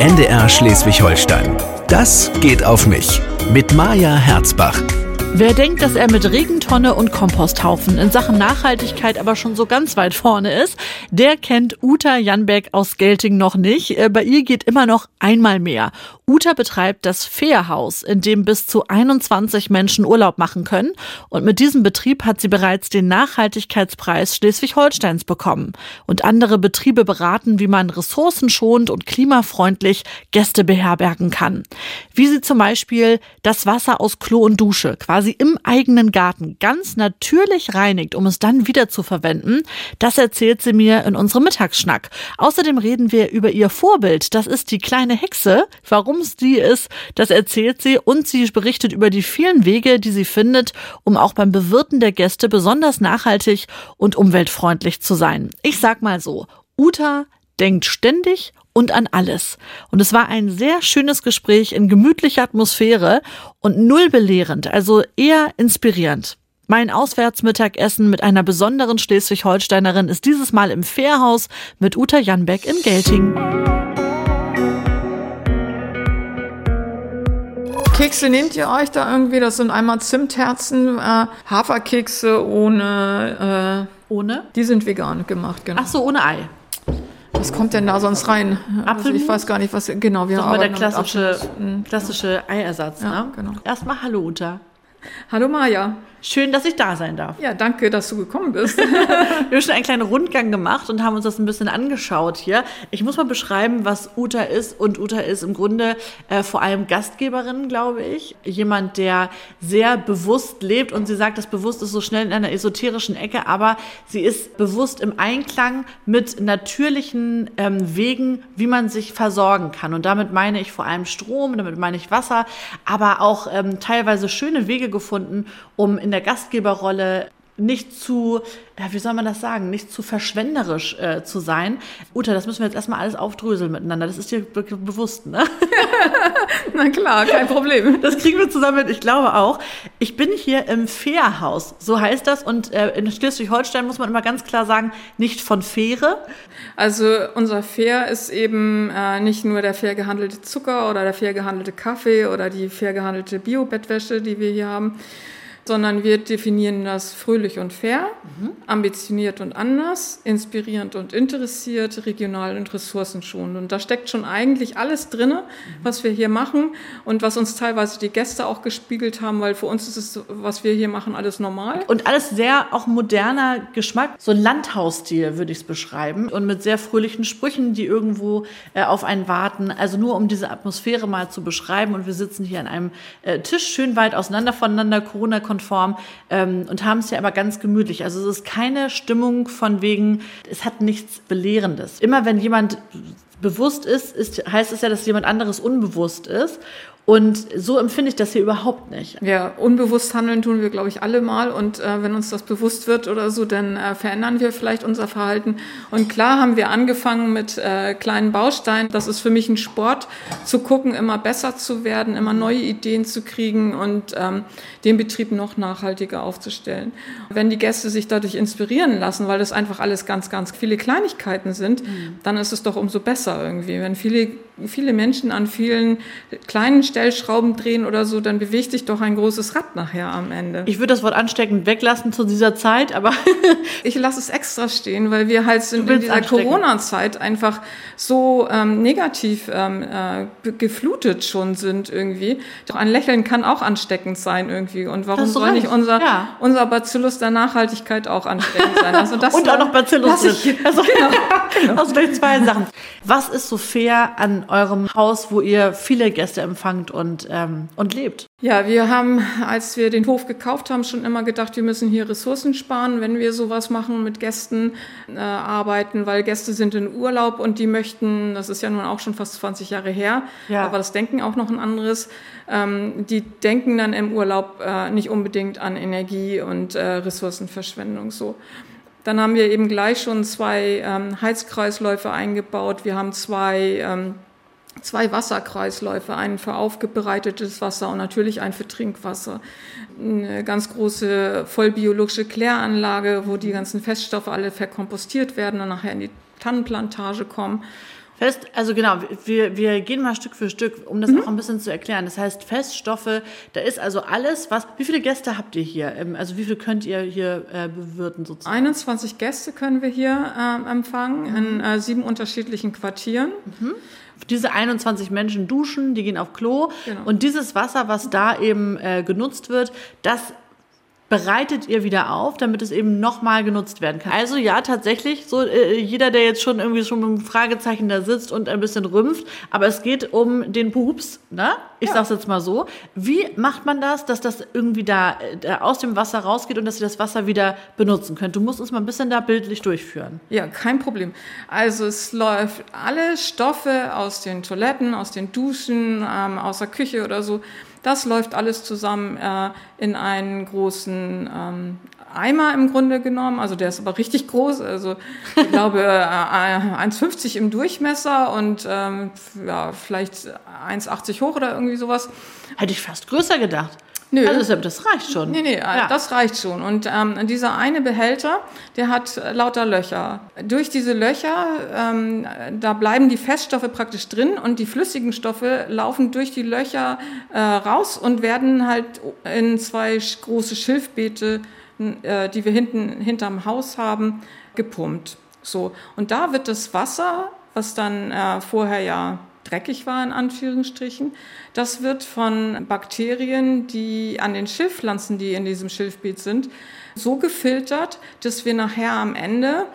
NDR Schleswig-Holstein. Das geht auf mich. Mit Maja Herzbach. Wer denkt, dass er mit Regentonne und Komposthaufen in Sachen Nachhaltigkeit aber schon so ganz weit vorne ist, der kennt Uta Janbeck aus Gelting noch nicht. Äh, bei ihr geht immer noch einmal mehr. Uta betreibt das Fährhaus, in dem bis zu 21 Menschen Urlaub machen können. Und mit diesem Betrieb hat sie bereits den Nachhaltigkeitspreis Schleswig-Holsteins bekommen. Und andere Betriebe beraten, wie man ressourcenschonend und klimafreundlich Gäste beherbergen kann. Wie sie zum Beispiel das Wasser aus Klo und Dusche quasi im eigenen Garten ganz natürlich reinigt, um es dann wieder zu verwenden. Das erzählt sie mir in unserem Mittagsschnack. Außerdem reden wir über ihr Vorbild. Das ist die kleine Hexe. Warum warum es die ist, das erzählt sie und sie berichtet über die vielen Wege, die sie findet, um auch beim Bewirten der Gäste besonders nachhaltig und umweltfreundlich zu sein. Ich sag mal so, Uta denkt ständig und an alles. Und es war ein sehr schönes Gespräch in gemütlicher Atmosphäre und null belehrend, also eher inspirierend. Mein Auswärtsmittagessen mit einer besonderen Schleswig-Holsteinerin ist dieses Mal im Fährhaus mit Uta Janbeck in Gelting. Kekse nehmt ihr euch da irgendwie? Das sind einmal Zimtherzen, äh, Haferkekse ohne. Äh, ohne? Die sind vegan gemacht, genau. Ach so, ohne Ei. Was kommt denn da sonst rein? Apfel? Also ich weiß gar nicht, was genau wir haben. der klassische, klassische Eiersatz. Ja, ne? genau. Erstmal Hallo Uta. Hallo Maja. Schön, dass ich da sein darf. Ja, danke, dass du gekommen bist. wir haben schon einen kleinen Rundgang gemacht und haben uns das ein bisschen angeschaut hier. Ich muss mal beschreiben, was Uta ist. Und Uta ist im Grunde äh, vor allem Gastgeberin, glaube ich. Jemand, der sehr bewusst lebt. Und sie sagt, das bewusst ist so schnell in einer esoterischen Ecke, aber sie ist bewusst im Einklang mit natürlichen ähm, Wegen, wie man sich versorgen kann. Und damit meine ich vor allem Strom, damit meine ich Wasser, aber auch ähm, teilweise schöne Wege gefunden, um in der Gastgeberrolle nicht zu, ja, wie soll man das sagen, nicht zu verschwenderisch äh, zu sein. Uta, das müssen wir jetzt erstmal alles aufdröseln miteinander. Das ist dir bewusst, ne? Na klar, kein Problem. Das kriegen wir zusammen. Ich glaube auch. Ich bin hier im Fährhaus, so heißt das. Und äh, in Schleswig-Holstein muss man immer ganz klar sagen, nicht von Fähre. Also unser Fair ist eben äh, nicht nur der fair gehandelte Zucker oder der fair gehandelte Kaffee oder die fair gehandelte Bio-Bettwäsche, die wir hier haben, sondern wir definieren das fröhlich und fair, mhm. ambitioniert und anders, inspirierend und interessiert, regional und ressourcenschonend. Und da steckt schon eigentlich alles drin, mhm. was wir hier machen und was uns teilweise die Gäste auch gespiegelt haben, weil für uns ist es, was wir hier machen, alles normal. Und alles sehr auch moderner Geschmack, so ein Landhausstil würde ich es beschreiben und mit sehr fröhlichen Sprüchen, die irgendwo äh, auf einen warten. Also nur um diese Atmosphäre mal zu beschreiben und wir sitzen hier an einem äh, Tisch schön weit auseinander voneinander, Corona konform ähm, und haben es ja aber ganz gemütlich. Also es ist keine Stimmung von wegen, es hat nichts Belehrendes. Immer wenn jemand bewusst ist, ist heißt es ja, dass jemand anderes unbewusst ist. Und so empfinde ich das hier überhaupt nicht. Ja, unbewusst handeln tun wir, glaube ich, alle mal. Und äh, wenn uns das bewusst wird oder so, dann äh, verändern wir vielleicht unser Verhalten. Und klar haben wir angefangen mit äh, kleinen Bausteinen. Das ist für mich ein Sport, zu gucken, immer besser zu werden, immer neue Ideen zu kriegen und ähm, den Betrieb noch nachhaltiger aufzustellen. Wenn die Gäste sich dadurch inspirieren lassen, weil das einfach alles ganz, ganz viele Kleinigkeiten sind, mhm. dann ist es doch umso besser irgendwie. Wenn viele, viele Menschen an vielen kleinen Stellschrauben drehen oder so, dann bewegt sich doch ein großes Rad nachher am Ende. Ich würde das Wort ansteckend weglassen zu dieser Zeit, aber ich lasse es extra stehen, weil wir halt in, in dieser Corona-Zeit einfach so ähm, negativ ähm, äh, geflutet schon sind irgendwie. Doch ein Lächeln kann auch ansteckend sein irgendwie. Und warum soll nicht unser, ja. unser Bacillus der Nachhaltigkeit auch ansteckend sein? Also das Und auch noch Bacillus drin. Also, genau. genau. Vielleicht zwei Sachen. Was ist so fair an eurem Haus, wo ihr viele Gäste empfangt? und, ähm, und lebt. Ja, wir haben, als wir den Hof gekauft haben, schon immer gedacht, wir müssen hier Ressourcen sparen, wenn wir sowas machen, mit Gästen äh, arbeiten, weil Gäste sind in Urlaub und die möchten, das ist ja nun auch schon fast 20 Jahre her, ja. aber das Denken auch noch ein anderes, ähm, die denken dann im Urlaub äh, nicht unbedingt an Energie und äh, Ressourcenverschwendung so. Dann haben wir eben gleich schon zwei ähm, Heizkreisläufe eingebaut. Wir haben zwei ähm, zwei Wasserkreisläufe, einen für aufbereitetes Wasser und natürlich einen für Trinkwasser. Eine ganz große vollbiologische Kläranlage, wo die ganzen Feststoffe alle verkompostiert werden und nachher in die Tannenplantage kommen. Fest, also genau, wir, wir gehen mal Stück für Stück, um das mhm. auch ein bisschen zu erklären. Das heißt, Feststoffe, da ist also alles, was. Wie viele Gäste habt ihr hier? Ähm, also wie viel könnt ihr hier äh, bewirten sozusagen? 21 Gäste können wir hier äh, empfangen mhm. in äh, sieben unterschiedlichen Quartieren. Mhm. Diese 21 Menschen duschen, die gehen auf Klo genau. und dieses Wasser, was da eben äh, genutzt wird, das bereitet ihr wieder auf, damit es eben nochmal genutzt werden kann. Also ja, tatsächlich, so äh, jeder, der jetzt schon irgendwie schon mit einem Fragezeichen da sitzt und ein bisschen rümpft, aber es geht um den Pups, ne? Ich ja. sag's jetzt mal so. Wie macht man das, dass das irgendwie da, da aus dem Wasser rausgeht und dass ihr das Wasser wieder benutzen könnt? Du musst uns mal ein bisschen da bildlich durchführen. Ja, kein Problem. Also es läuft alle Stoffe aus den Toiletten, aus den Duschen, ähm, aus der Küche oder so das läuft alles zusammen äh, in einen großen ähm, Eimer im Grunde genommen. Also der ist aber richtig groß. Also ich glaube äh, 1,50 im Durchmesser und ähm, ja, vielleicht 1,80 hoch oder irgendwie sowas. Hätte ich fast größer gedacht. Nö. Also das reicht schon. Nee, nee, ja. das reicht schon. Und ähm, dieser eine Behälter, der hat lauter Löcher. Durch diese Löcher, ähm, da bleiben die Feststoffe praktisch drin und die flüssigen Stoffe laufen durch die Löcher äh, raus und werden halt in zwei große Schilfbeete, äh, die wir hinten hinterm Haus haben, gepumpt. So. Und da wird das Wasser, was dann äh, vorher ja dreckig war, in Anführungsstrichen. Das wird von Bakterien, die an den Schilfpflanzen, die in diesem Schilfbeet sind, so gefiltert, dass wir nachher am Ende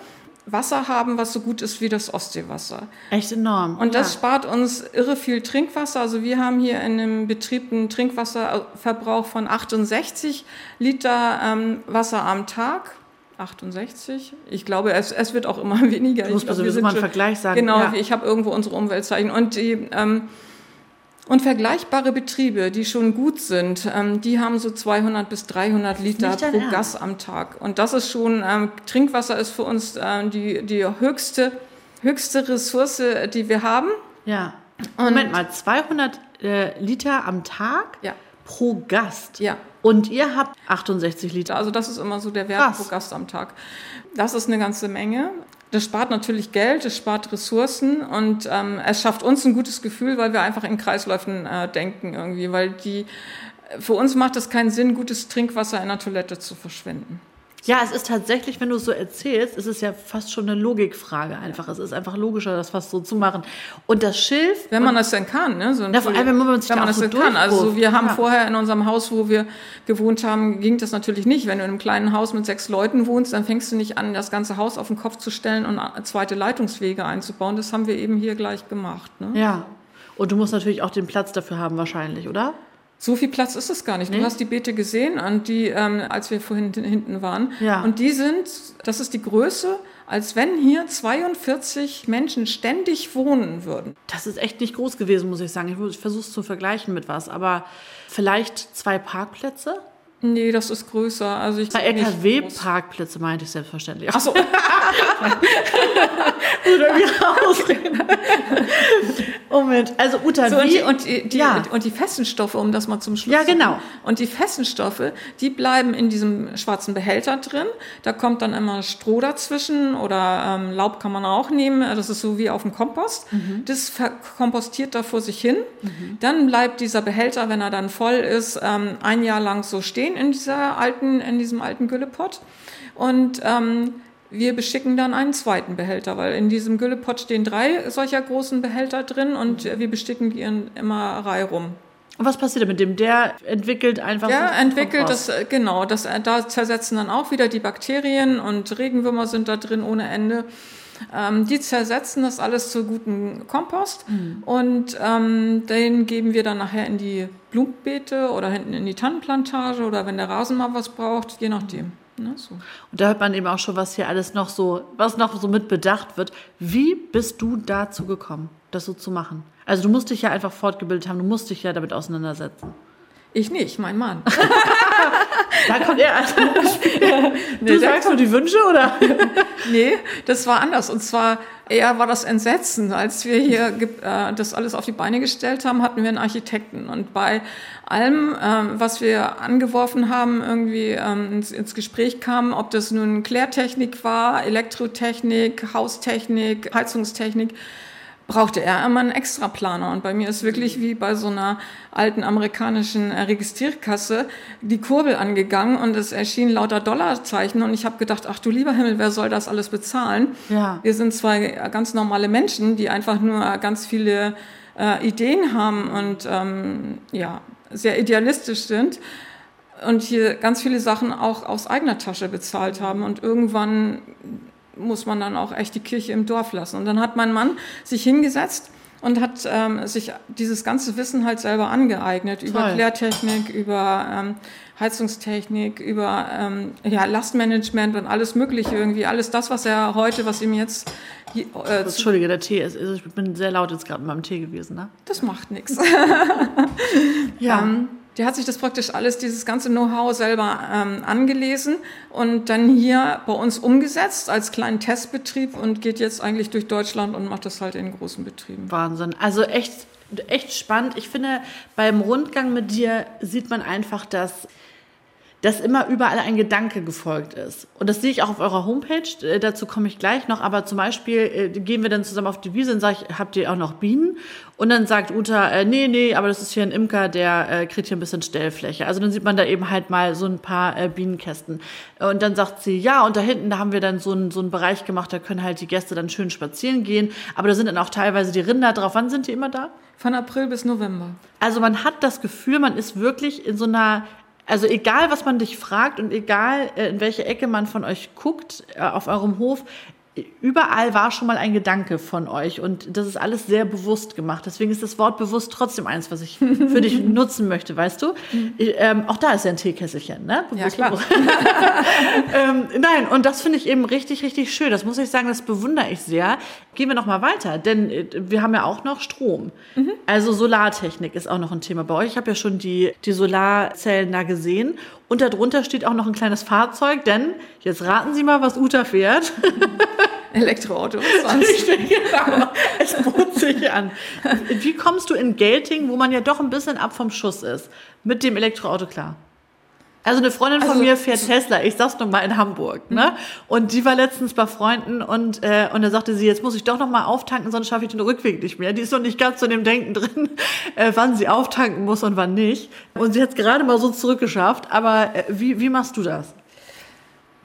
Wasser haben, was so gut ist wie das Ostseewasser. Echt enorm. Und das ja. spart uns irre viel Trinkwasser. Also wir haben hier in einem Betrieb einen Trinkwasserverbrauch von 68 Liter ähm, Wasser am Tag 68. Ich glaube, es, es wird auch immer weniger. Du musst glaub, sowieso mal einen Vergleich sagen. Genau, ja. ich habe irgendwo unsere Umweltzeichen. Und die ähm, und vergleichbare Betriebe, die schon gut sind, ähm, die haben so 200 bis 300 Liter pro Ernst. Gas am Tag. Und das ist schon, ähm, Trinkwasser ist für uns ähm, die, die höchste, höchste Ressource, die wir haben. Ja. Und Moment mal, 200 äh, Liter am Tag? Ja pro Gast. Ja. Und ihr habt 68 Liter. Also das ist immer so der Wert Krass. pro Gast am Tag. Das ist eine ganze Menge. Das spart natürlich Geld, es spart Ressourcen und ähm, es schafft uns ein gutes Gefühl, weil wir einfach in Kreisläufen äh, denken irgendwie, weil die für uns macht es keinen Sinn, gutes Trinkwasser in der Toilette zu verschwenden. Ja, es ist tatsächlich, wenn du es so erzählst, ist es ja fast schon eine Logikfrage einfach. Es ist einfach logischer, das fast so zu machen. Und das Schilf. Wenn man das denn kann, ne? So ja, vor allem, wenn man sich wenn man das so denn kann. Also wir haben ja. vorher in unserem Haus, wo wir gewohnt haben, ging das natürlich nicht. Wenn du in einem kleinen Haus mit sechs Leuten wohnst, dann fängst du nicht an, das ganze Haus auf den Kopf zu stellen und zweite Leitungswege einzubauen. Das haben wir eben hier gleich gemacht. Ne? Ja. Und du musst natürlich auch den Platz dafür haben, wahrscheinlich, oder? So viel Platz ist es gar nicht. Nee? Du hast die Beete gesehen, und die, ähm, als wir vorhin hinten waren. Ja. Und die sind, das ist die Größe, als wenn hier 42 Menschen ständig wohnen würden. Das ist echt nicht groß gewesen, muss ich sagen. Ich versuche es zu vergleichen mit was, aber vielleicht zwei Parkplätze? Nee, das ist größer. Also ich Bei LKW-Parkplätze meinte ich selbstverständlich. Ach so. Moment, also Uta, so, wie? Und die, die, ja. und die festen Stoffe, um das mal zum Schluss Ja, genau. Und die festen Stoffe, die bleiben in diesem schwarzen Behälter drin. Da kommt dann immer Stroh dazwischen oder ähm, Laub kann man auch nehmen. Das ist so wie auf dem Kompost. Mhm. Das kompostiert da vor sich hin. Mhm. Dann bleibt dieser Behälter, wenn er dann voll ist, ähm, ein Jahr lang so stehen in dieser alten, in diesem alten Güllepott. Und ähm, wir beschicken dann einen zweiten Behälter, weil in diesem Güllepott stehen drei solcher großen Behälter drin und wir besticken die in immer Reihe rum. Und was passiert mit dem? Der entwickelt einfach. Der entwickelt das, äh, genau, das, äh, da zersetzen dann auch wieder die Bakterien und Regenwürmer sind da drin ohne Ende. Ähm, die zersetzen das alles zu gutem Kompost mhm. und ähm, den geben wir dann nachher in die Blumenbeete oder hinten in die Tannenplantage oder wenn der Rasen mal was braucht, je nachdem. Ne, so. Und da hört man eben auch schon, was hier alles noch so, was noch so mit bedacht wird. Wie bist du dazu gekommen, das so zu machen? Also du musst dich ja einfach fortgebildet haben, du musst dich ja damit auseinandersetzen. Ich nicht, mein Mann. da kommt er als Du nee, sagst nur die Wünsche, oder? nee, das war anders. Und zwar, eher war das Entsetzen. Als wir hier äh, das alles auf die Beine gestellt haben, hatten wir einen Architekten. Und bei allem, ähm, was wir angeworfen haben, irgendwie ähm, ins, ins Gespräch kam, ob das nun Klärtechnik war, Elektrotechnik, Haustechnik, Heizungstechnik, brauchte er immer einen Extraplaner. Und bei mir ist wirklich wie bei so einer alten amerikanischen äh, Registrierkasse die Kurbel angegangen und es erschienen lauter Dollarzeichen. Und ich habe gedacht, ach du lieber Himmel, wer soll das alles bezahlen? Ja. Wir sind zwei ganz normale Menschen, die einfach nur ganz viele äh, Ideen haben und ähm, ja, sehr idealistisch sind und hier ganz viele Sachen auch aus eigener Tasche bezahlt haben. Und irgendwann muss man dann auch echt die Kirche im Dorf lassen. Und dann hat mein Mann sich hingesetzt und hat ähm, sich dieses ganze Wissen halt selber angeeignet Toll. über Klärtechnik, über ähm, Heizungstechnik, über ähm, ja, Lastmanagement und alles Mögliche irgendwie. Alles das, was er heute, was ihm jetzt. Äh, Entschuldige, der Tee ist. Ich bin sehr laut jetzt gerade mit meinem Tee gewesen, ne? Das macht nichts. ja. Ähm, der hat sich das praktisch alles, dieses ganze Know-how selber ähm, angelesen und dann hier bei uns umgesetzt als kleinen Testbetrieb und geht jetzt eigentlich durch Deutschland und macht das halt in großen Betrieben. Wahnsinn. Also echt, echt spannend. Ich finde, beim Rundgang mit dir sieht man einfach, dass dass immer überall ein Gedanke gefolgt ist. Und das sehe ich auch auf eurer Homepage, äh, dazu komme ich gleich noch, aber zum Beispiel äh, gehen wir dann zusammen auf die Wiese und sage ich, habt ihr auch noch Bienen? Und dann sagt Uta, äh, nee, nee, aber das ist hier ein Imker, der äh, kriegt hier ein bisschen Stellfläche. Also dann sieht man da eben halt mal so ein paar äh, Bienenkästen. Und dann sagt sie, ja, und da hinten, da haben wir dann so einen, so einen Bereich gemacht, da können halt die Gäste dann schön spazieren gehen. Aber da sind dann auch teilweise die Rinder drauf. Wann sind die immer da? Von April bis November. Also man hat das Gefühl, man ist wirklich in so einer also egal, was man dich fragt und egal, äh, in welche Ecke man von euch guckt äh, auf eurem Hof, überall war schon mal ein Gedanke von euch und das ist alles sehr bewusst gemacht. Deswegen ist das Wort bewusst trotzdem eins, was ich für dich nutzen möchte, weißt du? Ich, ähm, auch da ist ja ein Teekesselchen, ne? Bewusst, ja, klar. ähm, nein, und das finde ich eben richtig, richtig schön. Das muss ich sagen, das bewundere ich sehr. Gehen wir noch mal weiter, denn äh, wir haben ja auch noch Strom. Mhm. Also Solartechnik ist auch noch ein Thema bei euch. Ich habe ja schon die, die Solarzellen da gesehen und darunter steht auch noch ein kleines Fahrzeug, denn jetzt raten Sie mal, was Uta fährt. Elektroauto. genau, es bot sich an. Wie kommst du in Gelting, wo man ja doch ein bisschen ab vom Schuss ist, mit dem Elektroauto klar? Also eine Freundin von also, mir fährt Tesla, ich sag's noch mal in Hamburg, ne? Und die war letztens bei Freunden und äh, und da sagte sie, jetzt muss ich doch noch mal auftanken, sonst schaffe ich den Rückweg nicht mehr. Die ist noch nicht ganz in dem Denken drin, äh, wann sie auftanken muss und wann nicht. Und sie hat es gerade mal so zurückgeschafft. Aber äh, wie wie machst du das?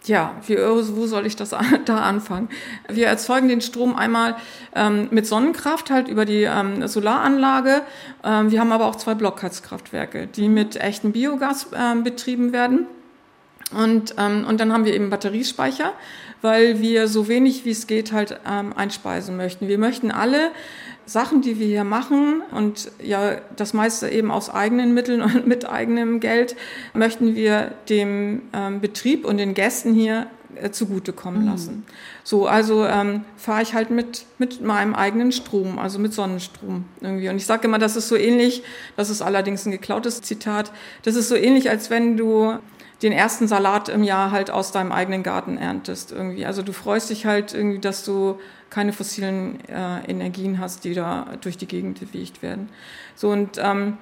Ja, wie, wo soll ich das da anfangen? Wir erzeugen den Strom einmal ähm, mit Sonnenkraft halt über die ähm, Solaranlage. Ähm, wir haben aber auch zwei Blockheizkraftwerke, die mit echtem Biogas ähm, betrieben werden. Und, ähm, und dann haben wir eben Batteriespeicher, weil wir so wenig wie es geht halt ähm, einspeisen möchten. Wir möchten alle Sachen, die wir hier machen und ja das meiste eben aus eigenen Mitteln und mit eigenem Geld, möchten wir dem ähm, Betrieb und den Gästen hier äh, zugutekommen mhm. lassen. So, also ähm, fahre ich halt mit, mit meinem eigenen Strom, also mit Sonnenstrom irgendwie. Und ich sage immer, das ist so ähnlich, das ist allerdings ein geklautes Zitat, das ist so ähnlich, als wenn du den ersten Salat im Jahr halt aus deinem eigenen Garten erntest irgendwie. Also du freust dich halt irgendwie, dass du keine fossilen äh, Energien hast, die da durch die Gegend bewegt werden. So und ähm,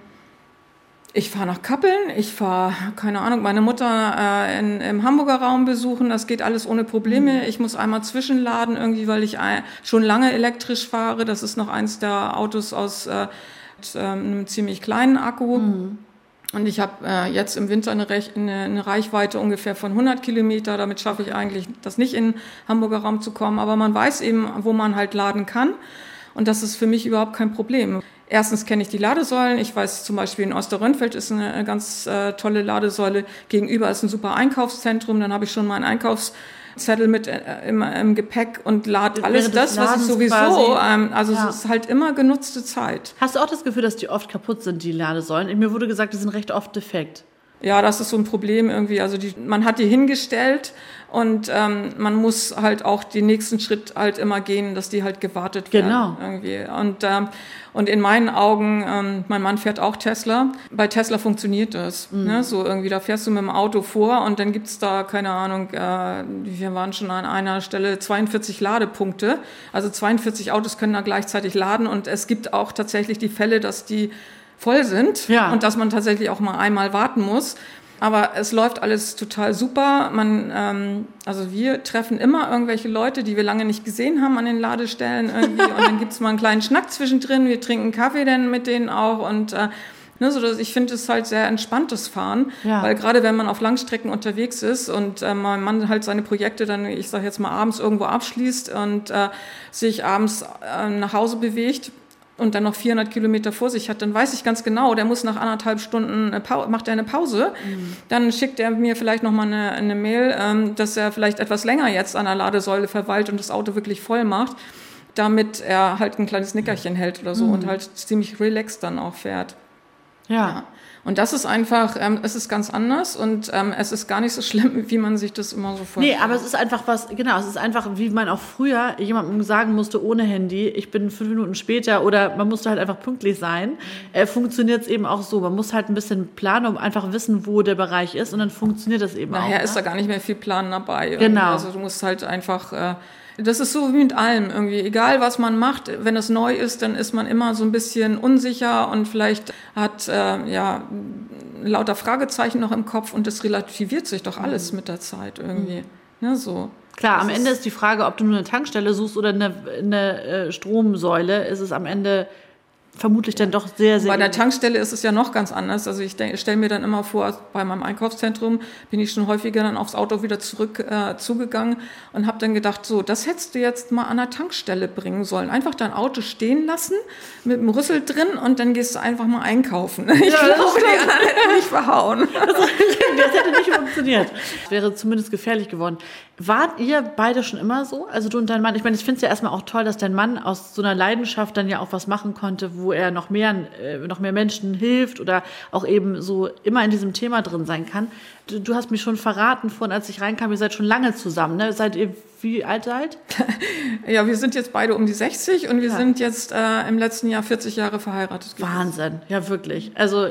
ich fahre nach Kappeln, ich fahre, keine Ahnung, meine Mutter äh, in, im Hamburger Raum besuchen, das geht alles ohne Probleme. Mhm. Ich muss einmal zwischenladen irgendwie, weil ich ein, schon lange elektrisch fahre. Das ist noch eins der Autos aus äh, mit, äh, einem ziemlich kleinen Akku. Mhm. Und ich habe äh, jetzt im Winter eine, eine, eine, Reichweite ungefähr von 100 Kilometer. Damit schaffe ich eigentlich, das nicht in Hamburger Raum zu kommen. Aber man weiß eben, wo man halt laden kann. Und das ist für mich überhaupt kein Problem. Erstens kenne ich die Ladesäulen. Ich weiß zum Beispiel in Osterrönfeld ist eine ganz äh, tolle Ladesäule. Gegenüber ist ein super Einkaufszentrum. Dann habe ich schon meinen Einkaufs Zettel mit äh, im, im Gepäck und lad alles das, was ich sowieso, ähm, also ja. es ist halt immer genutzte Zeit. Hast du auch das Gefühl, dass die oft kaputt sind, die Ladesäulen? Mir wurde gesagt, die sind recht oft defekt. Ja, das ist so ein Problem irgendwie. Also die, man hat die hingestellt und ähm, man muss halt auch den nächsten Schritt halt immer gehen, dass die halt gewartet werden. Genau. Irgendwie. Und, ähm, und in meinen Augen, ähm, mein Mann fährt auch Tesla. Bei Tesla funktioniert das. Mhm. Ne? So irgendwie, da fährst du mit dem Auto vor und dann gibt's da, keine Ahnung, äh, wir waren schon an einer Stelle 42 Ladepunkte. Also 42 Autos können da gleichzeitig laden und es gibt auch tatsächlich die Fälle, dass die voll sind ja. und dass man tatsächlich auch mal einmal warten muss. Aber es läuft alles total super. Man, ähm, also wir treffen immer irgendwelche Leute, die wir lange nicht gesehen haben an den Ladestellen irgendwie. und dann gibt's mal einen kleinen Schnack zwischendrin. Wir trinken Kaffee dann mit denen auch und äh, Ne, so dass ich finde es halt sehr entspanntes Fahren, ja. weil gerade wenn man auf Langstrecken unterwegs ist und äh, mein Mann halt seine Projekte dann, ich sage jetzt mal abends irgendwo abschließt und äh, sich abends äh, nach Hause bewegt, und dann noch 400 Kilometer vor sich hat, dann weiß ich ganz genau, der muss nach anderthalb Stunden macht er eine Pause. Mhm. Dann schickt er mir vielleicht noch mal eine, eine Mail, ähm, dass er vielleicht etwas länger jetzt an der Ladesäule verweilt und das Auto wirklich voll macht, damit er halt ein kleines Nickerchen hält oder so mhm. und halt ziemlich relaxed dann auch fährt. ja. ja. Und das ist einfach, ähm, es ist ganz anders und ähm, es ist gar nicht so schlimm, wie man sich das immer so vorstellt. Nee, aber es ist einfach was, genau, es ist einfach, wie man auch früher jemandem sagen musste, ohne Handy, ich bin fünf Minuten später oder man musste halt einfach pünktlich sein, äh, funktioniert es eben auch so. Man muss halt ein bisschen planen, um einfach wissen, wo der Bereich ist und dann funktioniert das eben Nachher auch. Nachher ist ne? da gar nicht mehr viel Plan dabei. Genau. Also du musst halt einfach... Äh, das ist so wie mit allem irgendwie. Egal, was man macht, wenn es neu ist, dann ist man immer so ein bisschen unsicher und vielleicht hat äh, ja lauter Fragezeichen noch im Kopf und das relativiert sich doch alles mhm. mit der Zeit irgendwie. Mhm. Ne, so. Klar, das am Ende ist die Frage, ob du nur eine Tankstelle suchst oder eine, eine äh, Stromsäule, ist es am Ende vermutlich dann doch sehr, sehr. Bei der Tankstelle ist es ja noch ganz anders. Also ich stelle mir dann immer vor, bei meinem Einkaufszentrum bin ich schon häufiger dann aufs Auto wieder zurück äh, zugegangen und habe dann gedacht, so, das hättest du jetzt mal an der Tankstelle bringen sollen. Einfach dein Auto stehen lassen mit dem Rüssel drin und dann gehst du einfach mal einkaufen. Ich ja, glaube, die anderen hätten mich verhauen. Das, das hätte nicht funktioniert. Das wäre zumindest gefährlich geworden. Wart ihr beide schon immer so? Also du und dein Mann? Ich meine, ich finde es ja erstmal auch toll, dass dein Mann aus so einer Leidenschaft dann ja auch was machen konnte, wo er noch mehr, äh, noch mehr Menschen hilft oder auch eben so immer in diesem Thema drin sein kann. Du, du hast mich schon verraten vorhin, als ich reinkam, ihr seid schon lange zusammen. Ne? Seid ihr wie alt seid? ja, wir sind jetzt beide um die 60 und wir ja. sind jetzt äh, im letzten Jahr 40 Jahre verheiratet. Gewesen. Wahnsinn, ja wirklich. Also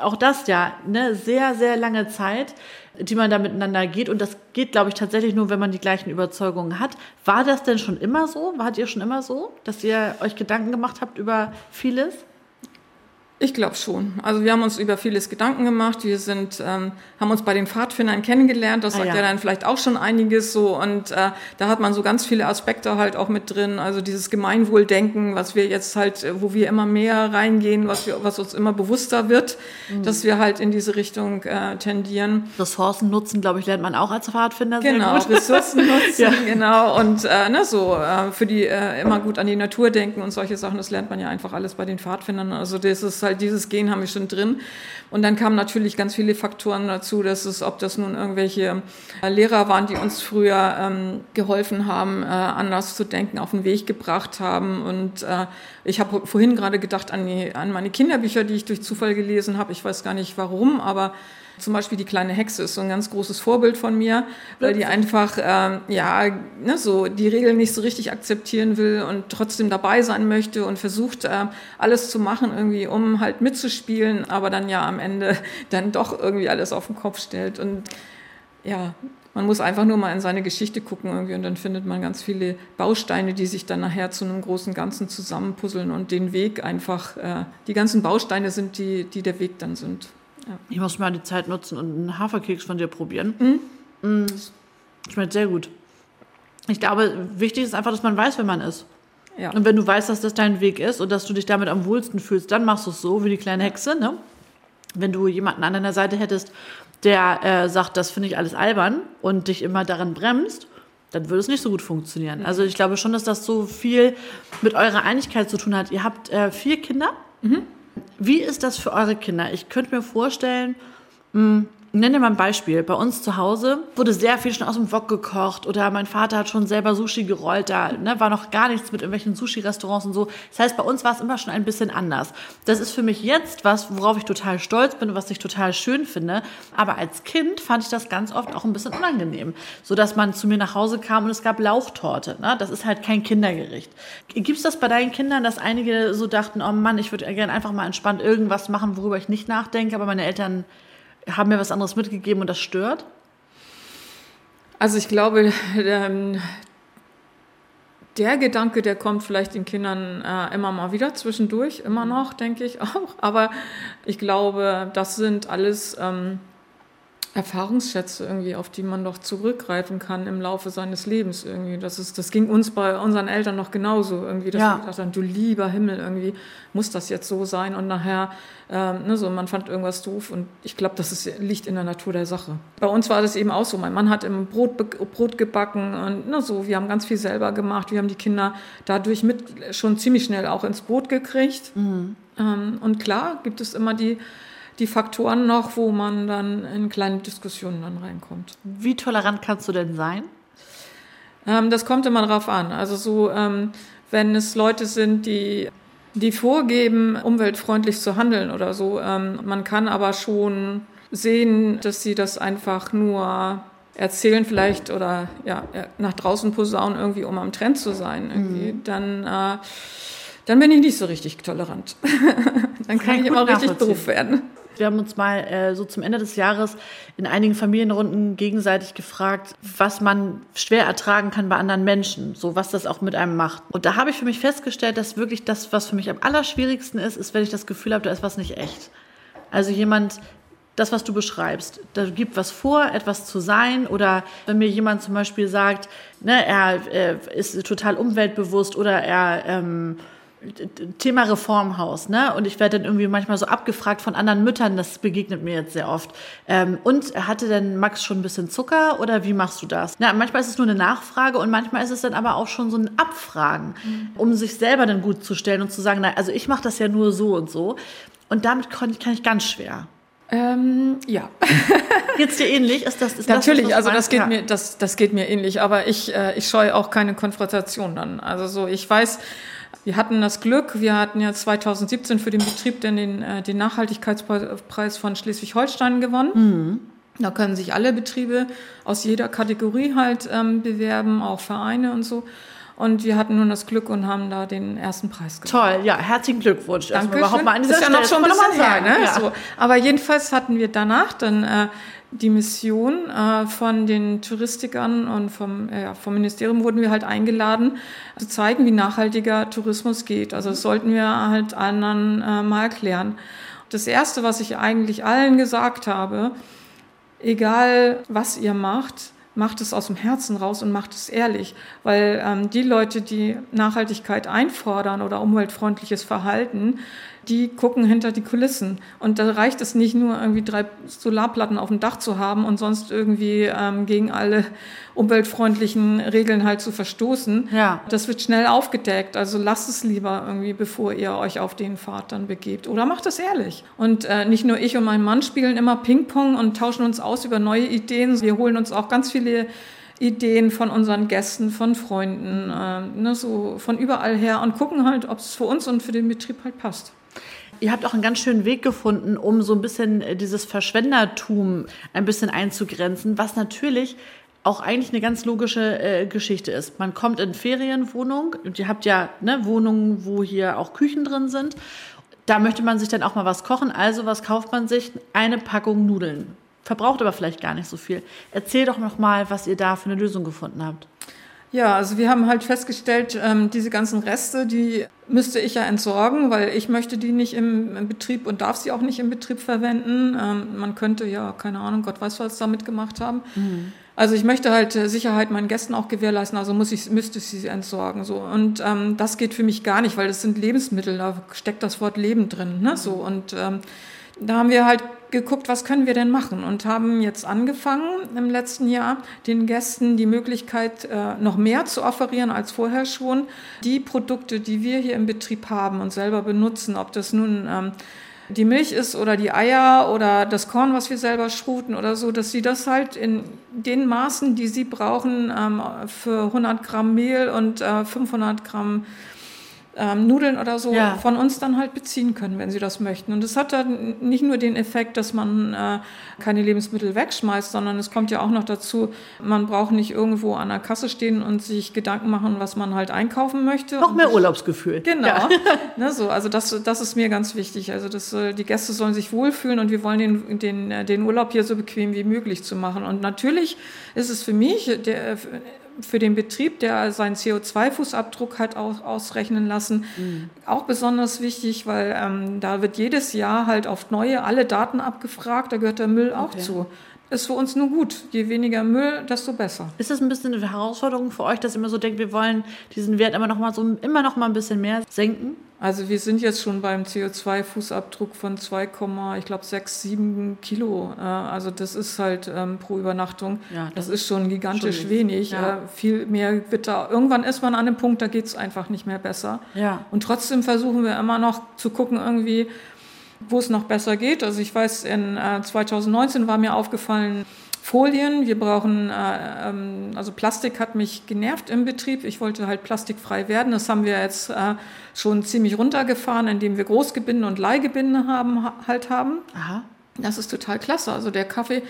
auch das ja, ne, sehr, sehr lange Zeit, die man da miteinander geht. Und das geht, glaube ich, tatsächlich nur, wenn man die gleichen Überzeugungen hat. War das denn schon immer so? Wart ihr schon immer so, dass ihr euch Gedanken gemacht habt über vieles? Ich glaube schon. Also wir haben uns über vieles Gedanken gemacht. Wir sind, ähm, haben uns bei den Pfadfindern kennengelernt. Das ah, sagt ja. ja. dann vielleicht auch schon einiges so. Und äh, da hat man so ganz viele Aspekte halt auch mit drin. Also dieses Gemeinwohldenken, was wir jetzt halt, wo wir immer mehr reingehen, was, wir, was uns immer bewusster wird, mhm. dass wir halt in diese Richtung äh, tendieren. Ressourcen nutzen, glaube ich, lernt man auch als Pfadfinder genau, sehr gut. Ressourcen nutzen, ja. genau. Und äh, ne, so äh, für die äh, immer gut an die Natur denken und solche Sachen. Das lernt man ja einfach alles bei den Pfadfindern. Also das ist halt weil dieses Gen haben wir schon drin. Und dann kamen natürlich ganz viele Faktoren dazu, dass es, ob das nun irgendwelche äh, Lehrer waren, die uns früher ähm, geholfen haben, äh, anders zu denken, auf den Weg gebracht haben. Und äh, ich habe vorhin gerade gedacht an, die, an meine Kinderbücher, die ich durch Zufall gelesen habe. Ich weiß gar nicht warum, aber zum Beispiel die kleine Hexe ist so ein ganz großes Vorbild von mir, weil die einfach ähm, ja ne, so die Regeln nicht so richtig akzeptieren will und trotzdem dabei sein möchte und versucht äh, alles zu machen irgendwie, um halt mitzuspielen, aber dann ja am Ende dann doch irgendwie alles auf den Kopf stellt und ja, man muss einfach nur mal in seine Geschichte gucken irgendwie und dann findet man ganz viele Bausteine, die sich dann nachher zu einem großen Ganzen zusammenpuzzeln und den Weg einfach, äh, die ganzen Bausteine sind, die, die der Weg dann sind. Ja. Ich muss mal die Zeit nutzen und einen Haferkeks von dir probieren. Mhm. Mhm. Schmeckt sehr gut. Ich glaube, wichtig ist einfach, dass man weiß, wer man ist. Ja. Und wenn du weißt, dass das dein Weg ist und dass du dich damit am wohlsten fühlst, dann machst du es so wie die kleine Hexe. Ne? Wenn du jemanden an deiner Seite hättest, der äh, sagt, das finde ich alles albern und dich immer daran bremst, dann würde es nicht so gut funktionieren. Mhm. Also ich glaube schon, dass das so viel mit eurer Einigkeit zu tun hat. Ihr habt äh, vier Kinder. Mhm. Wie ist das für eure Kinder? Ich könnte mir vorstellen, mh, hm, nenne mal ein Beispiel. Bei uns zu Hause wurde sehr viel schon aus dem Wok gekocht oder mein Vater hat schon selber Sushi gerollt. Da ne, war noch gar nichts mit irgendwelchen Sushi-Restaurants und so. Das heißt, bei uns war es immer schon ein bisschen anders. Das ist für mich jetzt was, worauf ich total stolz bin und was ich total schön finde. Aber als Kind fand ich das ganz oft auch ein bisschen unangenehm. So dass man zu mir nach Hause kam und es gab Lauchtorte. Ne? Das ist halt kein Kindergericht. Gibt es das bei deinen Kindern, dass einige so dachten, oh Mann, ich würde gerne einfach mal entspannt irgendwas machen, worüber ich nicht nachdenke, aber meine Eltern haben mir was anderes mitgegeben und das stört? Also ich glaube, ähm, der Gedanke, der kommt vielleicht den Kindern äh, immer mal wieder zwischendurch, immer noch, denke ich auch. Aber ich glaube, das sind alles ähm, Erfahrungsschätze irgendwie, auf die man doch zurückgreifen kann im Laufe seines Lebens irgendwie. Das ist, das ging uns bei unseren Eltern noch genauso irgendwie, dass Ja. wir gedacht haben, du lieber Himmel, irgendwie muss das jetzt so sein und nachher, ähm, ne, so, man fand irgendwas doof und ich glaube, das ist, liegt in der Natur der Sache. Bei uns war das eben auch so. Mein Mann hat im Brot, Brot gebacken und ne, so, wir haben ganz viel selber gemacht. Wir haben die Kinder dadurch mit schon ziemlich schnell auch ins Boot gekriegt. Ähm, und klar gibt es immer die, die Faktoren noch, wo man dann in kleine Diskussionen dann reinkommt. Wie tolerant kannst du denn sein? Ähm, das kommt immer drauf an. Also so, ähm, wenn es Leute sind, die, die vorgeben, umweltfreundlich zu handeln oder so, ähm, man kann aber schon sehen, dass sie das einfach nur erzählen vielleicht oder ja, nach draußen posaunen irgendwie, um am Trend zu sein irgendwie, dann, äh, dann bin ich nicht so richtig tolerant. dann Kann kann ich immer richtig doof werden. Wir haben uns mal äh, so zum Ende des Jahres in einigen Familienrunden gegenseitig gefragt, was man schwer ertragen kann bei anderen Menschen, so was das auch mit einem macht. Und da habe ich für mich festgestellt, dass wirklich das, was für mich am allerschwierigsten ist, ist, wenn ich das Gefühl habe, da ist was nicht echt. Also jemand, das, was du beschreibst, da gibt was vor, etwas zu sein oder wenn mir jemand zum Beispiel sagt, ne, er äh, ist total umweltbewusst oder er ähm, Thema Reformhaus, ne? Und ich werde dann irgendwie manchmal so abgefragt von anderen Müttern, das begegnet mir jetzt sehr oft. Ähm, und hatte denn Max schon ein bisschen Zucker oder wie machst du das? Na, manchmal ist es nur eine Nachfrage und manchmal ist es dann aber auch schon so ein Abfragen, um sich selber dann gut zu stellen und zu sagen, na, also ich mache das ja nur so und so. Und damit kann ich, kann ich ganz schwer. Ähm, ja. Geht's dir ähnlich? Ist das, ist Natürlich, das, also das geht Ja. mir, das, das geht mir ähnlich, aber ich, äh, ich scheue auch keine Konfrontation dann. Also so, ich weiß, wir hatten das Glück, wir hatten ja 2017 für den Betrieb den, den, äh, den Nachhaltigkeitspreis von Schleswig-Holstein gewonnen. Da können sich alle Betriebe aus jeder Kategorie halt ähm, bewerben, auch Vereine und so. Und wir hatten nun das Glück und haben da den ersten Preis gewonnen. Toll, ja, herzlichen Glückwunsch. Danke überhaupt mal an dieser ist ja noch schon ein Das bisschen her, mal ne? ja. So. Aber jedenfalls hatten wir danach dann äh, die Mission äh, von den Touristikern und vom, äh, vom Ministerium wurden wir halt eingeladen, zu zeigen, wie nachhaltiger Tourismus geht. Also das sollten wir halt anderen äh, mal erklären. Das Erste, was ich eigentlich allen gesagt habe, egal was ihr macht, macht es aus dem Herzen raus und macht es ehrlich. Weil ähm, die Leute, die Nachhaltigkeit einfordern oder umweltfreundliches Verhalten, die gucken hinter die Kulissen. Und da reicht es nicht nur, irgendwie drei Solarplatten auf dem Dach zu haben und sonst irgendwie ähm, gegen alle umweltfreundlichen Regeln halt zu verstoßen. Ja. Das wird schnell aufgedeckt. Also lasst es lieber irgendwie, bevor ihr euch auf den Pfad dann begebt. Oder macht es ehrlich. Und äh, nicht nur ich und mein Mann spielen immer Ping-Pong und tauschen uns aus über neue Ideen. Wir holen uns auch ganz viele Ideen von unseren Gästen, von Freunden, äh, ne, so von überall her und gucken halt, ob es für uns und für den Betrieb halt passt. Ihr habt auch einen ganz schönen Weg gefunden, um so ein bisschen äh, dieses Verschwendertum ein bisschen einzugrenzen, was natürlich auch eigentlich eine ganz logische äh, Geschichte ist. Man kommt in Ferienwohnung und ihr habt ja ne, Wohnungen, wo hier auch Küchen drin sind. Da möchte man sich dann auch mal was kochen. Also was kauft man sich? Eine Packung Nudeln. Verbraucht aber vielleicht gar nicht so viel. Erzähl doch noch mal, was ihr da für eine Lösung gefunden habt. Ja, also wir haben halt festgestellt, ähm, diese ganzen Reste, die müsste ich ja entsorgen, weil ich möchte die nicht im, Betrieb und darf sie auch nicht im Betrieb verwenden. Ähm, man könnte ja, keine Ahnung, Gott weiß, was damit gemacht haben. Also ich möchte halt äh, Sicherheit meinen Gästen auch gewährleisten, also muss ich, müsste ich sie entsorgen. So. Und ähm, das geht für mich gar nicht, weil das sind Lebensmittel, da steckt das Wort Leben drin. Ne? So, und ähm, da haben wir halt geguckt, was können wir denn machen und haben jetzt angefangen im letzten Jahr den Gästen die Möglichkeit äh, noch mehr zu offerieren als vorher schon. Die Produkte, die wir hier im Betrieb haben und selber benutzen, ob das nun ähm, die Milch ist oder die Eier oder das Korn, was wir selber schruten oder so, dass sie das halt in den Maßen, die sie brauchen, ähm, für 100 Gramm Mehl und äh, 500 Gramm ähm, Nudeln oder so Ja. von uns dann halt beziehen können, wenn sie das möchten. Und es hat dann nicht nur den Effekt, dass man äh, keine Lebensmittel wegschmeißt, sondern es kommt ja auch noch dazu, man braucht nicht irgendwo an der Kasse stehen und sich Gedanken machen, was man halt einkaufen möchte. Noch mehr Urlaubsgefühl. Genau. Ja. Ne, so, also das, das ist mir ganz wichtig. Also das, äh, die Gäste sollen sich wohlfühlen und wir wollen den, den, äh, den Urlaub hier so bequem wie möglich zu machen. Und natürlich ist es für mich, der, für den Betrieb, der seinen CO2-Fußabdruck hat aus, ausrechnen lassen, auch besonders wichtig, weil ähm, da wird jedes Jahr halt auf neue alle Daten abgefragt, da gehört der Müll auch Okay. zu. Ist für uns nur gut. Je weniger Müll, desto besser. Ist das ein bisschen eine Herausforderung für euch, dass ihr immer so denkt, wir wollen diesen Wert immer noch mal so immer noch mal ein bisschen mehr senken? Also wir sind jetzt schon beim CO2-Fußabdruck von 2, ich glaube 6, 7 Kilo. Äh, also das ist halt ähm, pro Übernachtung. Ja, das, das ist schon gigantisch schon wenig. Ja. Äh, viel mehr da. Irgendwann ist man an einem Punkt, da geht es einfach nicht mehr besser. Ja. Und trotzdem versuchen wir immer noch zu gucken, irgendwie, wo es noch besser geht. Also ich weiß, in äh, 2019 war mir aufgefallen, Folien. Wir brauchen, äh, ähm, also Plastik hat mich genervt im Betrieb. Ich wollte halt plastikfrei werden. Das haben wir jetzt äh, schon ziemlich runtergefahren, indem wir Großgebinde und Leihgebinde haben, halt haben. Aha. Das ist total klasse. Also der Kaffee,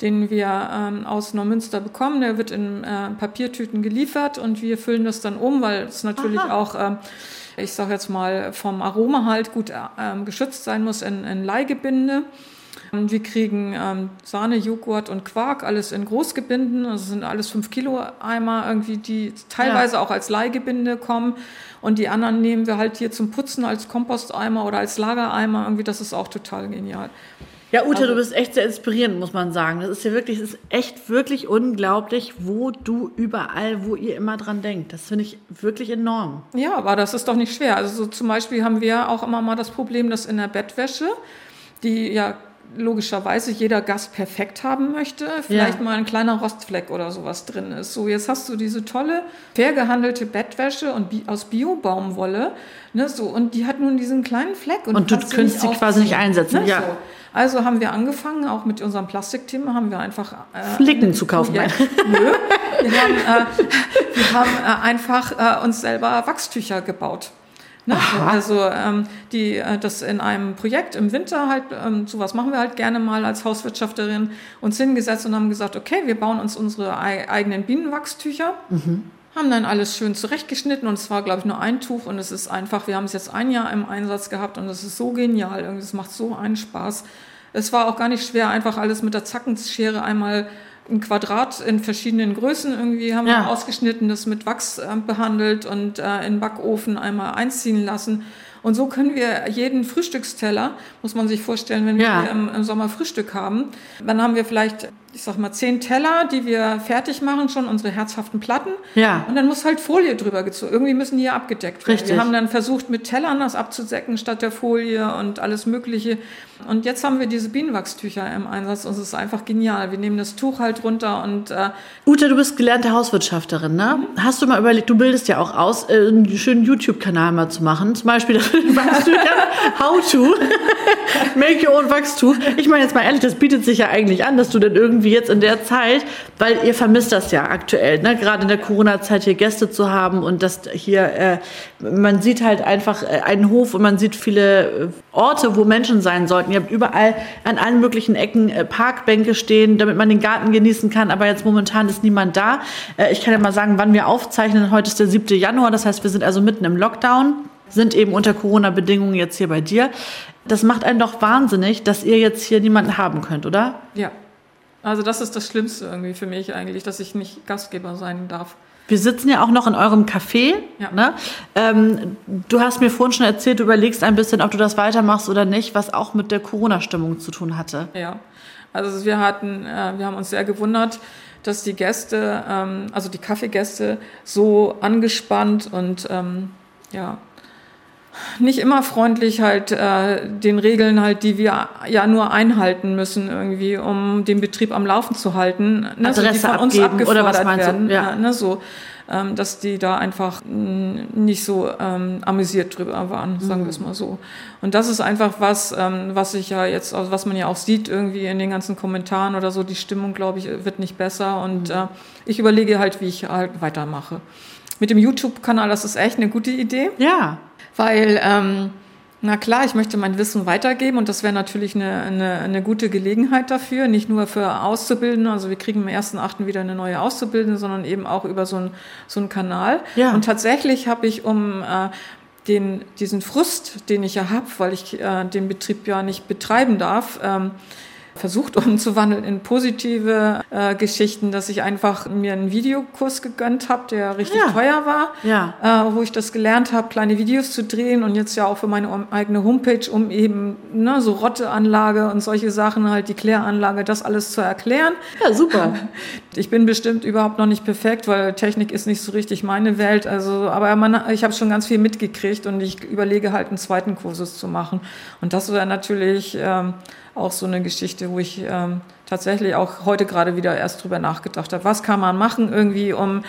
den wir ähm, aus Neumünster bekommen, der wird in äh, Papiertüten geliefert und wir füllen das dann um, weil es natürlich Aha. auch ähm, ich sage jetzt mal, vom Aroma halt gut ähm, geschützt sein muss in, in Leihgebinde. Und wir kriegen ähm, Sahne, Joghurt und Quark, alles in Großgebinden. Das sind alles 5 Kilo Eimer irgendwie, die teilweise ja. auch als Leihgebinde kommen. Und die anderen nehmen wir halt hier zum Putzen als Komposteimer oder als Lagereimer. Irgendwie, das ist auch total genial. Ja, Ute, also, du bist echt sehr inspirierend, muss man sagen. Das ist ja wirklich, es ist echt wirklich unglaublich, wo du überall, wo ihr immer dran denkt. Das finde ich wirklich enorm. Ja, aber das ist doch nicht schwer. Also so zum Beispiel haben wir auch immer mal das Problem, dass in der Bettwäsche, die ja logischerweise jeder Gast perfekt haben möchte, vielleicht ja. mal ein kleiner Rostfleck oder sowas drin ist. So, jetzt hast du diese tolle, fair gehandelte Bettwäsche und Bi aus Bio-Baumwolle, ne, so, und die hat nun diesen kleinen Fleck. Und, und du kannst sie quasi nicht einsetzen, ne, ja. So. Also haben wir angefangen, auch mit unserem Plastikthema haben wir einfach... Äh, Flicken zu kaufen. Ja, nö. Wir haben, äh, wir haben äh, einfach äh, uns selber Wachstücher gebaut. Ne? Also ähm, die, äh, das in einem Projekt im Winter halt, ähm, sowas machen wir halt gerne mal als Hauswirtschafterin, uns hingesetzt und haben gesagt, okay, wir bauen uns unsere eigenen Bienenwachstücher. Mhm. Haben dann alles schön zurechtgeschnitten und es war, glaube ich, nur ein Tuch und es ist einfach, wir haben es jetzt ein Jahr im Einsatz gehabt und es ist so genial, es macht so einen Spaß. Es war auch gar nicht schwer, einfach alles mit der Zackenschere einmal ein Quadrat in verschiedenen Größen irgendwie haben ja. wir ausgeschnitten, das mit Wachs äh, behandelt und äh, in Backofen einmal einziehen lassen. Und so können wir jeden Frühstücksteller, muss man sich vorstellen, wenn ja. wir im, im, Sommer Frühstück haben, dann haben wir vielleicht, ich sag mal, zehn Teller, die wir fertig machen, schon unsere herzhaften Platten. Ja. Und dann muss halt Folie drüber gezogen. Irgendwie müssen die ja abgedeckt werden. Richtig. Wir haben dann versucht, mit Tellern das abzudecken statt der Folie und alles Mögliche. Und jetzt haben wir diese Bienenwachstücher im Einsatz und es ist einfach genial. Wir nehmen das Tuch halt runter und. Äh Ute, du bist gelernte Hauswirtschafterin, ne? Mhm. Hast du mal überlegt, du bildest ja auch aus, äh, einen schönen YouTube-Kanal mal zu machen? Zum Beispiel das How to make your own Wachstuch. Ich meine jetzt mal ehrlich, das bietet sich ja eigentlich an, dass du dann irgendwie jetzt in der Zeit, weil ihr vermisst das ja aktuell, ne? gerade in der Corona-Zeit hier Gäste zu haben und das hier, äh, man sieht halt einfach äh, einen Hof und man sieht viele äh, Orte, wo Menschen sein sollten. Ihr habt überall an allen möglichen Ecken äh, Parkbänke stehen, damit man den Garten genießen kann. Aber jetzt momentan ist niemand da. Ich kann ja mal sagen, wann wir aufzeichnen. Heute ist der 7. Januar. Das heißt, wir sind also mitten im Lockdown, sind eben unter Corona-Bedingungen jetzt hier bei dir. Das macht einen doch wahnsinnig, dass ihr jetzt hier niemanden haben könnt, oder? Ja. Also das ist das Schlimmste irgendwie für mich eigentlich, dass ich nicht Gastgeber sein darf. Wir sitzen ja auch noch in eurem Café. Ja. Ne? Ähm, du hast mir vorhin schon erzählt, du überlegst ein bisschen, ob du das weitermachst oder nicht, was auch mit der Corona-Stimmung zu tun hatte. Ja, also wir hatten, äh, wir haben uns sehr gewundert, dass die Gäste, ähm, also die Kaffeegäste, so angespannt und ähm, ja nicht immer freundlich halt äh, den Regeln halt, die wir ja nur einhalten müssen irgendwie, um den Betrieb am Laufen zu halten. Ne? Adresse die von uns abgeben, oder was meinst werden, du? Ja. ja ne? so, ähm, dass die da einfach nicht so ähm, amüsiert drüber waren, sagen mhm. wir es mal so. Und das ist einfach was, ähm, was ich ja jetzt, was man ja auch sieht irgendwie in den ganzen Kommentaren oder so, die Stimmung, glaube ich, wird nicht besser und mhm. äh, ich überlege halt, wie ich halt weitermache. Mit dem YouTube-Kanal, das ist echt eine gute Idee. Ja weil, ähm, na klar, ich möchte mein Wissen weitergeben und das wäre natürlich eine, eine, eine gute Gelegenheit dafür, nicht nur für Auszubildende, also wir kriegen im ersten Achten wieder eine neue Auszubildende, sondern eben auch über so einen so einen Kanal. Ja. Und tatsächlich habe ich, um äh, den, diesen Frust, den ich ja habe, weil ich äh, den Betrieb ja nicht betreiben darf, ähm, versucht umzuwandeln in positive äh, Geschichten, dass ich einfach mir einen Videokurs gegönnt habe, der richtig ja. teuer war, ja. äh, wo ich das gelernt habe, kleine Videos zu drehen und jetzt ja auch für meine eigene Homepage, um eben ne, so Rotteanlage und solche Sachen, halt die Kläranlage, das alles zu erklären. Ja, super. Ich bin bestimmt überhaupt noch nicht perfekt, weil Technik ist nicht so richtig meine Welt. Also, aber man, ich habe schon ganz viel mitgekriegt und ich überlege halt einen zweiten Kursus zu machen. Und das wäre natürlich ähm, auch so eine Geschichte, wo ich ähm, tatsächlich auch heute gerade wieder erst drüber nachgedacht habe. Was kann man machen irgendwie, um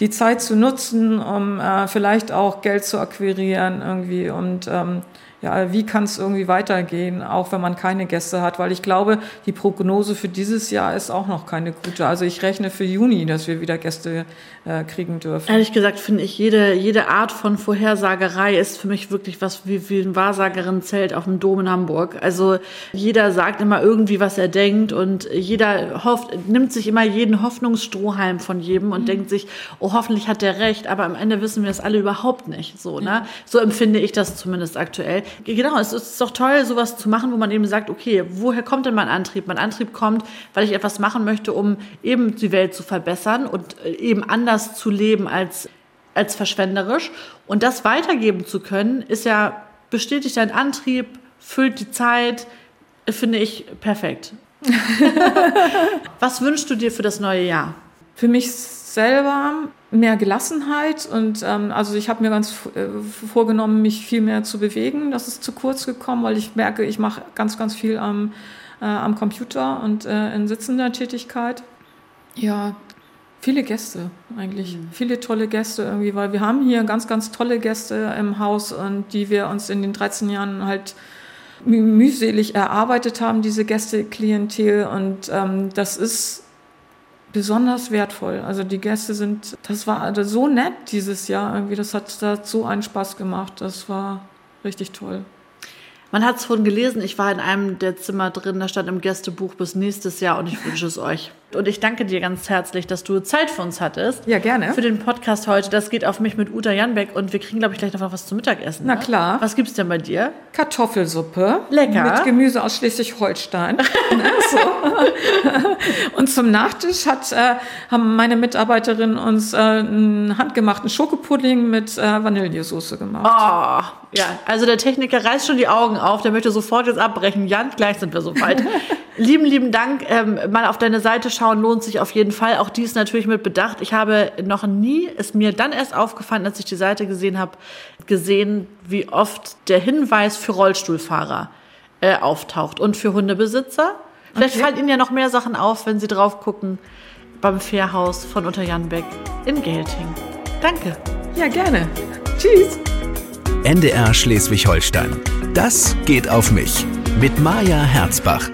die Zeit zu nutzen, um äh, vielleicht auch Geld zu akquirieren irgendwie und ähm, ja, wie kann es irgendwie weitergehen, auch wenn man keine Gäste hat, weil ich glaube, die Prognose für dieses Jahr ist auch noch keine gute. Also ich rechne für Juni, dass wir wieder Gäste äh, kriegen dürfen. Ehrlich gesagt finde ich, jede, jede Art von Vorhersagerei ist für mich wirklich was wie, wie ein Wahrsagerin-Zelt auf dem Dom in Hamburg. Also jeder sagt immer irgendwie, was er denkt und jeder hofft, nimmt sich immer jeden Hoffnungsstrohhalm von jedem und mhm. denkt sich, oh, hoffentlich hat der recht, aber am Ende wissen wir das alle überhaupt nicht. So, ne? So empfinde ich das zumindest aktuell. Genau, es ist doch toll, sowas zu machen, wo man eben sagt, okay, woher kommt denn mein Antrieb? Mein Antrieb kommt, weil ich etwas machen möchte, um eben die Welt zu verbessern und äh, eben anders anders zu leben als, als verschwenderisch. Und das weitergeben zu können, ist ja bestätigt dein Antrieb, füllt die Zeit, finde ich perfekt. Was wünschst du dir für das neue Jahr? Für mich selber mehr Gelassenheit und ähm, also ich habe mir ganz äh, vorgenommen, mich viel mehr zu bewegen. Das ist zu kurz gekommen, weil ich merke, ich mache ganz, ganz viel am, äh, am Computer und äh, in sitzender Tätigkeit. Ja, Viele Gäste eigentlich, mhm. viele tolle Gäste irgendwie, weil wir haben hier ganz, ganz tolle Gäste im Haus und die wir uns in den 13 Jahren halt mühselig erarbeitet haben, diese Gästeklientel und ähm, das ist besonders wertvoll. Also die Gäste sind, das war also so nett dieses Jahr irgendwie, das hat, das hat so einen Spaß gemacht, das war richtig toll. Man hat es vorhin gelesen, ich war in einem der Zimmer drin, da stand im Gästebuch bis nächstes Jahr und ich wünsche es euch. Und ich danke dir ganz herzlich, dass du Zeit für uns hattest. Ja, gerne. Für den Podcast heute. Das geht auf mich mit Uta Janbeck und wir kriegen, glaube ich, gleich noch was zum Mittagessen. Na ne? klar. Was gibt's denn bei dir? Kartoffelsuppe. Lecker. Mit Gemüse aus Schleswig-Holstein. so. Und zum Nachtisch hat, äh, haben meine Mitarbeiterin uns äh, einen handgemachten Schokopudding mit äh, Vanillesoße gemacht. Oh, ja. Also der Techniker reißt schon die Augen auf. Der möchte sofort jetzt abbrechen. Jan, gleich sind wir soweit. lieben, lieben Dank. Ähm, mal auf deine Seite schauen lohnt sich auf jeden Fall. Auch dies natürlich mit Bedacht. Ich habe noch nie, ist mir dann erst aufgefallen, als ich die Seite gesehen habe, gesehen, wie oft der Hinweis für Rollstuhlfahrer äh, auftaucht und für Hundebesitzer. Vielleicht okay. fallen Ihnen ja noch mehr Sachen auf, wenn Sie drauf gucken beim Fährhaus von Unterjanbeck in Gelting. Danke. Ja, gerne. Tschüss. NDR Schleswig-Holstein. Das geht auf mich. Mit Maja Herzbach.